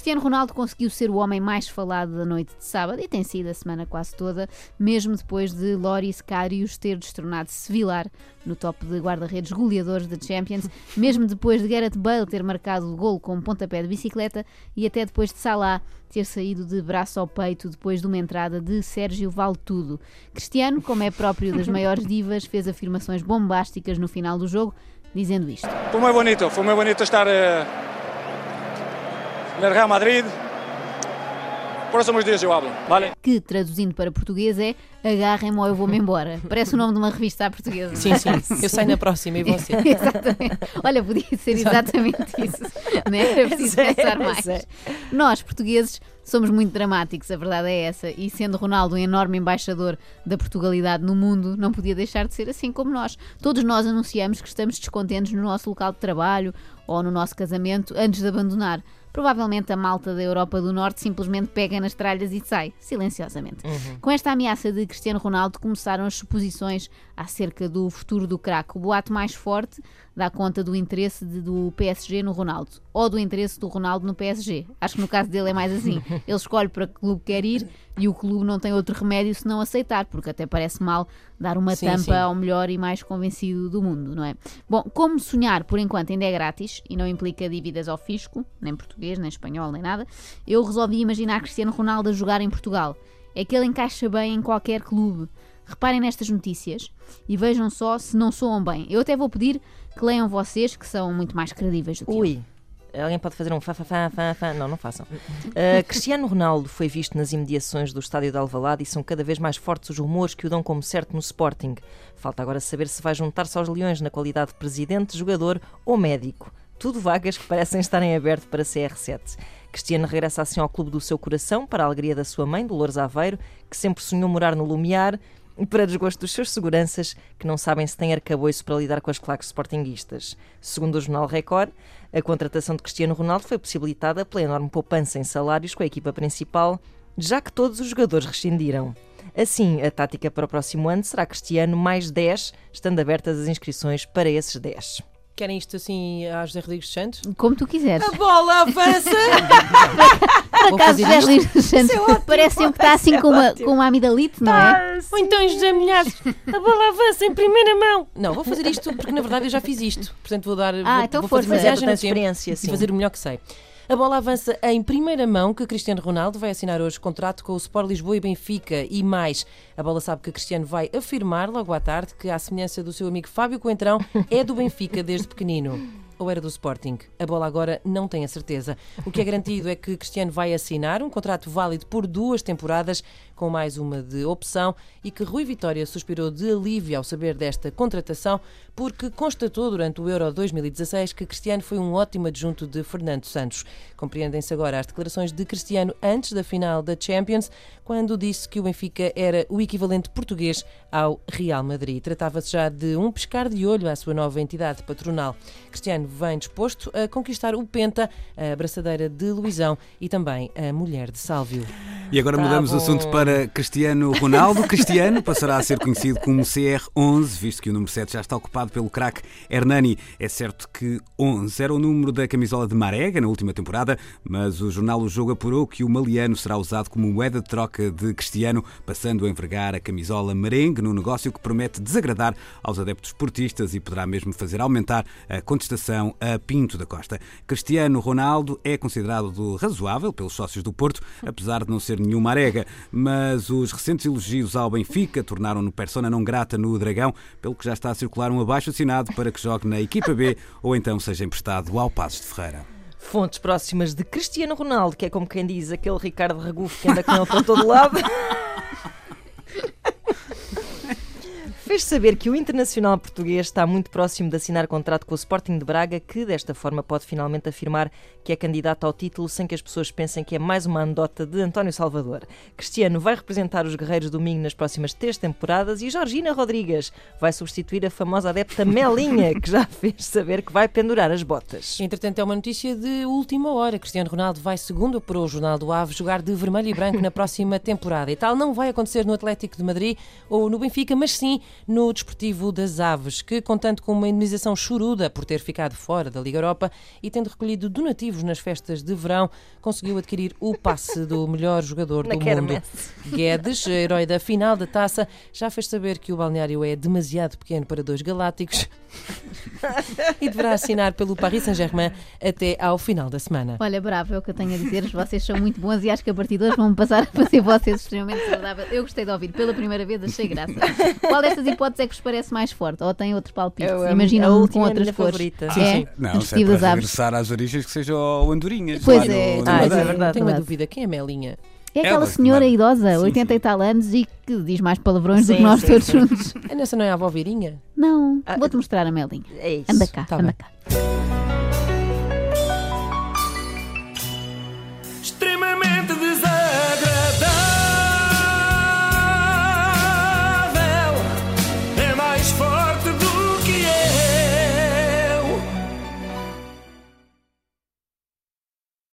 Cristiano Ronaldo conseguiu ser o homem mais falado da noite de sábado e tem sido a semana quase toda, mesmo depois de Loris Karius ter destronado Sevilar no top de guarda-redes goleadores da Champions, mesmo depois de Gareth Bale ter marcado o gol com um pontapé de bicicleta e até depois de Salah ter saído de braço ao peito depois de uma entrada de Sérgio Valtudo. Cristiano, como é próprio das maiores divas, fez afirmações bombásticas no final do jogo, dizendo isto. Foi muito bonito, foi muito bonito estar eh, no Real Madrid. Próximos dias eu hablo, vale? Que, traduzindo para português, é agarrem-me ou eu vou-me embora. Parece o nome de uma revista à portuguesa. Sim, sim. Eu saio na próxima e você. exatamente. Olha, podia ser exatamente isso. Não é? Era preciso pensar mais. Nós, portugueses, somos muito dramáticos, a verdade é essa. E sendo Ronaldo um enorme embaixador da Portugalidade no mundo, não podia deixar de ser assim como nós. Todos nós anunciamos que estamos descontentes no nosso local de trabalho ou no nosso casamento antes de abandonar. Provavelmente a malta da Europa do Norte simplesmente pega nas tralhas e sai, silenciosamente. Uhum. Com esta ameaça de Cristiano Ronaldo começaram as suposições acerca do futuro do craque. O boato mais forte dá conta do interesse de, do PSG no Ronaldo ou do interesse do Ronaldo no PSG. Acho que no caso dele é mais assim. Ele escolhe para que clube quer ir e o clube não tem outro remédio senão aceitar, porque até parece mal dar uma Sim, tampa sim. ao melhor e mais convencido do mundo, não é? Bom, como sonhar por enquanto ainda é grátis e não implica dívidas ao fisco, nem português, nem espanhol, nem nada, eu resolvi imaginar Cristiano Ronaldo a jogar em Portugal. É que ele encaixa bem em qualquer clube. Reparem nestas notícias e vejam só se não soam bem. Eu até vou pedir que leiam vocês, que são muito mais credíveis do que eu. Alguém pode fazer um fa, fa, fa, fa, fa. Não, não façam. Uh, Cristiano Ronaldo foi visto nas imediações do estádio de Alvalade e são cada vez mais fortes os rumores que o dão como certo no Sporting. Falta agora saber se vai juntar-se aos Leões na qualidade de presidente, jogador ou médico. Tudo vagas que parecem estar em aberto para CR7. Cristiano regressa assim ao clube do seu coração, para a alegria da sua mãe, Dolores Aveiro, que sempre sonhou morar no Lumiar, para desgosto dos seus seguranças, que não sabem se têm arcabouço para lidar com as claques sportinguistas. Segundo o jornal Record, a contratação de Cristiano Ronaldo foi possibilitada pela enorme poupança em salários com a equipa principal, já que todos os jogadores rescindiram. Assim, a tática para o próximo ano será Cristiano mais 10, estando abertas as inscrições para esses 10. Querem isto assim a José Rodrigues Santos? Como tu quiseres. A bola avança! Por Vou acaso, fazer José isto. Rodrigues Santos parece sempre que está assim com uma, com uma amidalite, não é? Ou então José Milhares, a bola avança em primeira mão. Não, vou fazer isto porque na verdade eu já fiz isto. Portanto vou dar. Ah, vou, então vou força. fazer é viagem no portanto tempo experiência, e fazer o melhor que sei. A bola avança em primeira mão que Cristiano Ronaldo vai assinar hoje contrato com o Sport Lisboa e Benfica e mais. A bola sabe que Cristiano vai afirmar logo à tarde que, à semelhança do seu amigo Fábio Coentrão, é do Benfica desde pequenino. Ou era do Sporting? A bola agora não tem a certeza. O que é garantido é que Cristiano vai assinar um contrato válido por duas temporadas, com mais uma de opção, e que Rui Vitória suspirou de alívio ao saber desta contratação, porque constatou durante o Euro 2016 que Cristiano foi um ótimo adjunto de Fernando Santos. Compreendem-se agora as declarações de Cristiano antes da final da Champions, quando disse que o Benfica era o equivalente português ao Real Madrid. Tratava-se já de um pescar de olho à sua nova entidade patronal. Cristiano vem disposto a conquistar o Penta, a abraçadeira de Luizão e também a mulher de Sálvio. E agora Tá mudamos o assunto para Cristiano Ronaldo. Cristiano passará a ser conhecido como CR11, visto que o número 7 já está ocupado pelo craque Hernani. É certo que 11 era o número da camisola de Marega na última temporada, mas o jornal O Jogo apurou que o maliano será usado como moeda de troca de Cristiano, passando a envergar a camisola merengue num negócio que promete desagradar aos adeptos portistas e poderá mesmo fazer aumentar a contestação a Pinto da Costa. Cristiano Ronaldo é considerado do razoável pelos sócios do Porto, apesar de não ser nenhuma arega, mas os recentes elogios ao Benfica tornaram-no persona não grata no Dragão, pelo que já está a circular um abaixo-assinado para que jogue na equipa B ou então seja emprestado ao Passos de Ferreira. Fontes próximas de Cristiano Ronaldo, que é como quem diz aquele Ricardo Ragufo que anda com ele para todo lado. Fez saber que o internacional português está muito próximo de assinar contrato com o Sporting de Braga, que desta forma pode finalmente afirmar que é candidato ao título sem que as pessoas pensem que é mais uma anedota de António Salvador. Cristiano vai representar os Guerreiros do Minho nas próximas três temporadas e Georgina Rodrigues vai substituir a famosa adepta Melinha, que já fez saber que vai pendurar as botas. Entretanto, é uma notícia de última hora. Cristiano Ronaldo vai, segundo para o Jornal do Ave, jogar de vermelho e branco na próxima temporada. E tal não vai acontecer no Atlético de Madrid ou no Benfica, mas sim no Desportivo das Aves, que, contando com uma indemnização choruda por ter ficado fora da Liga Europa e tendo recolhido donativos nas festas de verão, conseguiu adquirir o passe do melhor jogador do mundo. Guedes, herói da final da taça, já fez saber que o balneário é demasiado pequeno para dois galácticos e deverá assinar pelo Paris Saint-Germain até ao final da semana. Olha, bravo, é o que eu tenho a dizer. Vocês são muito bons e acho que a partir de hoje vão passar a fazer vocês extremamente saudáveis. Eu gostei de ouvir pela primeira vez, achei graça. Qual destas hipóteses é que vos parece mais forte? Ou tem outro palpite? Imaginam-me última com é outras minha cores. favorita. Sim, é? sim. Não, se é para aves. regressar às origens que seja o Andorinhas. Pois é. no, no Ah, é verdade. Tenho uma dúvida, quem é Melinha? É aquela Ela, senhora claro. idosa, Sim, 80 sim. e tal anos, e que diz mais palavrões do que Sim, nós sim, todos sim. juntos. É nessa não é a avó Virinha? Não, Ah, vou-te mostrar a Melinha. É isso. Anda cá, Tá anda bem. cá.